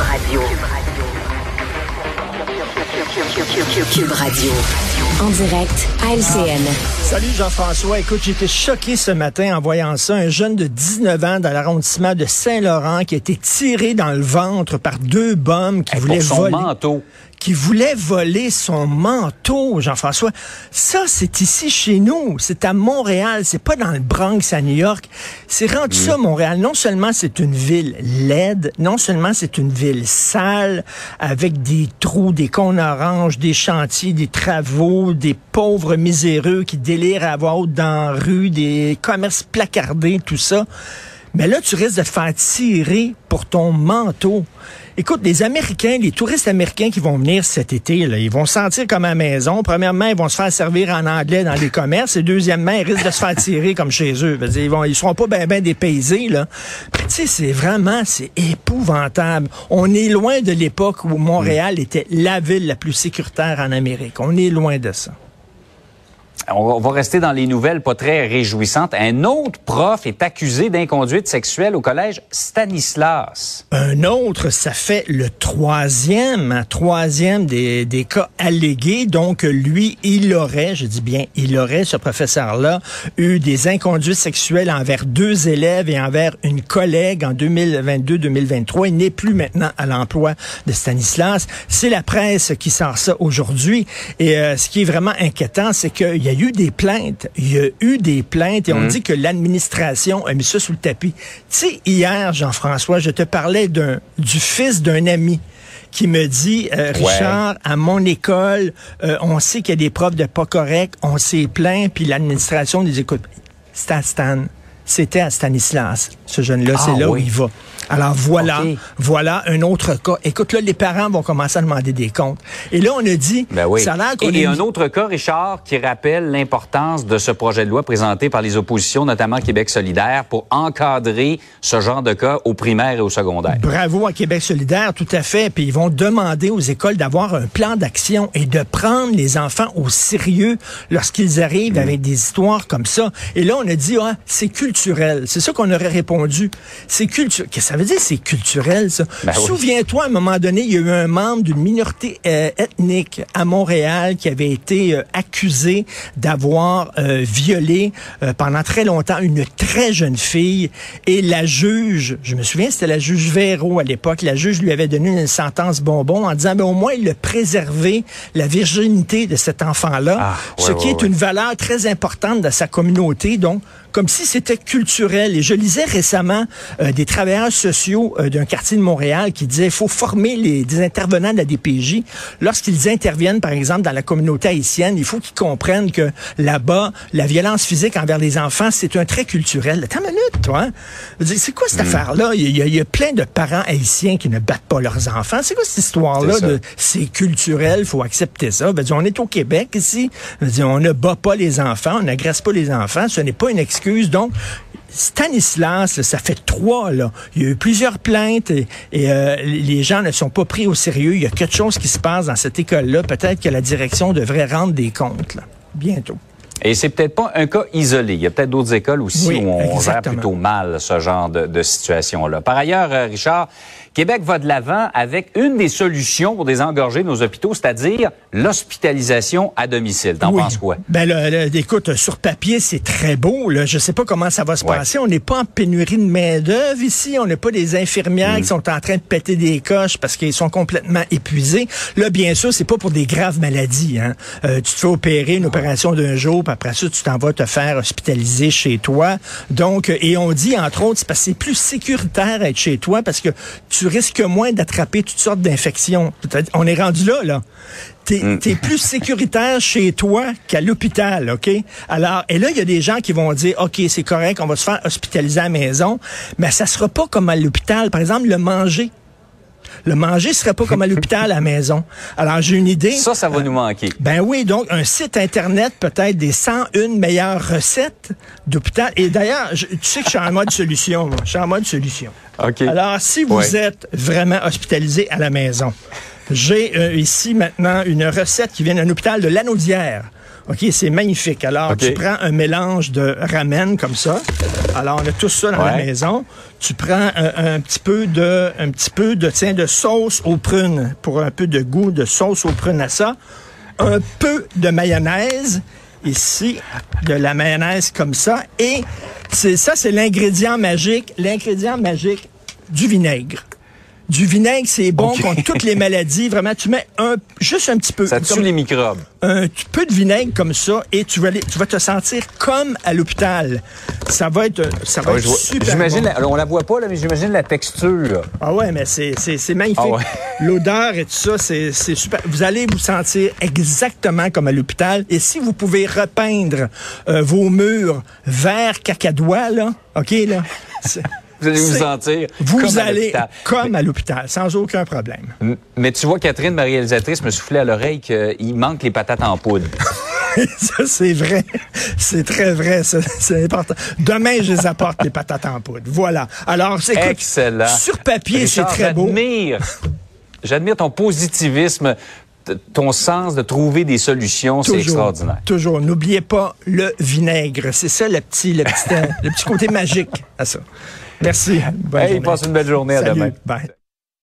Radio. Cube Radio. En direct à LCN. Salut Jean-François. Écoute, j'étais choqué ce matin en voyant ça. Un jeune de 19 ans dans l'arrondissement de Saint-Laurent qui a été tiré dans le ventre par deux bombes qui Hey, voulaient pour son voler. manteau. Qui voulaient voler son manteau, Jean-François. Ça, c'est ici chez nous. C'est à Montréal. C'est pas dans le Bronx à New York. C'est rendu ça, Montréal. Non seulement c'est une ville laide, non seulement c'est une ville sale, avec des trous, des cônes oranges, des chantiers, des travaux, des pauvres miséreux qui délirent à haute dans la rue, des commerces placardés, tout ça. Mais là, tu risques de te faire tirer pour ton manteau. Écoute, les Américains, les touristes américains qui vont venir cet été, ils vont se sentir comme à la maison. Premièrement, ils vont se faire servir en anglais dans les commerces. Et deuxièmement, ils risquent de se faire tirer comme chez eux. Ils vont, ils seront pas bien ben dépaysés, là. Tu sais, c'est vraiment, c'est épouvantable. On est loin de l'époque où Montréal était la ville la plus sécuritaire en Amérique. On est loin de ça. On va- rester dans les nouvelles pas très réjouissantes. Un autre prof est accusé d'inconduite sexuelle au collège Stanislas. Un autre, ça fait le troisième, hein, troisième des, des cas allégués. Donc, lui, il aurait, je dis bien, il aurait, ce professeur-là, eu des inconduites sexuelles envers deux élèves et envers une collègue en 2022-2023. Il n'est plus maintenant à l'emploi de Stanislas. C'est la presse qui sort ça aujourd'hui. Et euh, ce qui est vraiment inquiétant, c'est qu'il y a eu des plaintes. Il y a eu des plaintes et on dit que l'administration a mis ça sous le tapis. Tu sais, hier, Jean-François, je te parlais d'un du fils d'un ami qui me dit, euh, Richard, à mon école, euh, on sait qu'il y a des profs de pas corrects, on s'est plaint, puis l'administration nous écoute. À Stan. C'était à Stanislas, ce jeune-là. Ah, c'est là où il va. Alors voilà, voilà un autre cas. Écoute, là, les parents vont commencer à demander des comptes. Et là, on a dit, Ben oui. ça a l'air qu'on Et, un autre cas, Richard, qui rappelle l'importance de ce projet de loi présenté par les oppositions, notamment Québec solidaire, pour encadrer ce genre de cas au primaire et au secondaire. Bravo à Québec solidaire, tout à fait. Puis ils vont demander aux écoles d'avoir un plan d'action et de prendre les enfants au sérieux lorsqu'ils arrivent Mm. avec des histoires comme ça. Et là, on a dit, ah, c'est culturel. C'est ça qu'on aurait répondu. C'est culturel. Qu'est-ce que ça veut dire, c'est culturel, ça? Ben. Souviens-toi, à un moment donné, il y a eu un membre d'une minorité euh, ethnique à Montréal qui avait été euh, accusé d'avoir euh, violé pendant très longtemps une très jeune fille. Et la juge, je me souviens, c'était la juge Véro à l'époque, la juge lui avait donné une sentence bonbon en disant, ben, au moins, il a préservé la virginité de cet enfant-là, Ah, ouais, ce qui ouais, est ouais. une valeur très importante dans sa communauté. Donc, comme si c'était culturel. Et je lisais récemment euh, des travailleurs sociaux euh, d'un quartier de Montréal qui disaient il faut former les des intervenants de la DPJ lorsqu'ils interviennent, par exemple, dans la communauté haïtienne. Il faut qu'ils comprennent que là-bas, la violence physique envers les enfants, c'est un trait culturel. Attends une minute, toi. hein? C'est quoi Hmm. cette affaire-là? Il y, a, il y a plein de parents haïtiens qui ne battent pas leurs enfants. C'est quoi cette histoire-là de c'est culturel, faut accepter ça? Dire, on est au Québec ici. On ne bat pas les enfants, on n'agresse pas les enfants. Ce n'est pas une excuse. Donc, Stanislas, ça fait trois, là. Il y a eu plusieurs plaintes et, euh, les gens ne sont pas pris au sérieux. Il y a quelque chose qui se passe dans cette école-là. Peut-être que la direction devrait rendre des comptes. Bientôt. Et c'est peut-être pas un cas isolé. Il y a peut-être d'autres écoles aussi Oui, où on gère exactement. plutôt mal ce genre de, de situation-là. Par ailleurs, euh, Richard, Québec va de l'avant avec une des solutions pour désengorger nos hôpitaux, c'est-à-dire l'hospitalisation à domicile. T'en Oui. penses quoi? Ben là, écoute, sur papier, c'est très beau. Là. Je sais pas comment ça va se Ouais. passer. On n'est pas en pénurie de main-d'œuvre ici. On n'a pas des infirmières Mm. qui sont en train de péter des coches parce qu'ils sont complètement épuisés. Là, bien sûr, c'est pas pour des graves maladies. Hein. Euh, tu te fais opérer une opération d'un jour, puis après ça, tu t'en vas te faire hospitaliser chez toi. Donc, euh, et on dit, entre autres, c'est parce que c'est plus sécuritaire être chez toi parce que tu risques moins d'attraper toutes sortes d'infections. On est rendu là, là. T'es es plus sécuritaire chez toi qu'à l'hôpital, OK? Alors, et là, il y a des gens qui vont dire, OK, c'est correct, on va se faire hospitaliser à la maison, mais ça sera pas comme à l'hôpital. Par exemple, le manger. Le manger serait pas comme à l'hôpital à la maison. Alors, j'ai une idée. Ça, ça va nous manquer. Ben oui, donc un site internet peut-être des 101 meilleures recettes d'hôpital. Et d'ailleurs, tu sais que je suis en mode solution. Moi. Je suis en mode solution. OK. Alors, si vous Ouais. êtes vraiment hospitalisé à la maison, j'ai euh, ici maintenant une recette qui vient d'un hôpital de Lanaudière. OK, c'est magnifique. Alors, tu prends un mélange de ramen comme ça. Alors, on a tout ça dans la maison. Tu prends un, un petit peu de, un petit peu de, tiens, de sauce aux prunes pour un peu de goût de sauce aux prunes à ça. Un peu de mayonnaise. Ici, de la mayonnaise comme ça. Et c'est ça, c'est l'ingrédient magique. L'ingrédient magique du vinaigre. Du vinaigre, c'est bon contre toutes les maladies. Vraiment, tu mets un, juste un petit peu. Ça tue comme- les microbes. un peu de vinaigre comme ça et tu vas, aller- tu vas te sentir comme à l'hôpital. Ça va être, ça va Ouais, être vois- super J'imagine, bon. on la voit pas, là, mais j'imagine la texture. Ah ouais, mais c'est, magnifique. Ah ouais. L'odeur et tout ça, c'est, super. Vous allez vous sentir exactement comme à l'hôpital. Et si vous pouvez repeindre euh, vos murs vert cacadois, là, OK, là, Vous allez vous sentir vous comme à allez l'hôpital. comme à l'hôpital, sans aucun problème. Mais tu vois, Catherine, ma réalisatrice, me soufflait à l'oreille qu'il manque les patates en poudre. ça, c'est vrai. C'est très vrai, ça. C'est important. Demain, je les apporte, les patates en poudre. Voilà. Alors, c'est Excellent. Sur papier, c'est très beau. J'admire, j'admire ton positivisme, ton sens de trouver des solutions, c'est extraordinaire. Toujours. N'oubliez pas le vinaigre. C'est ça le petit, le petit, euh, le petit côté magique à ça. Merci. Bonne Hey, journée. passe une belle journée, à Salut. demain. Bye.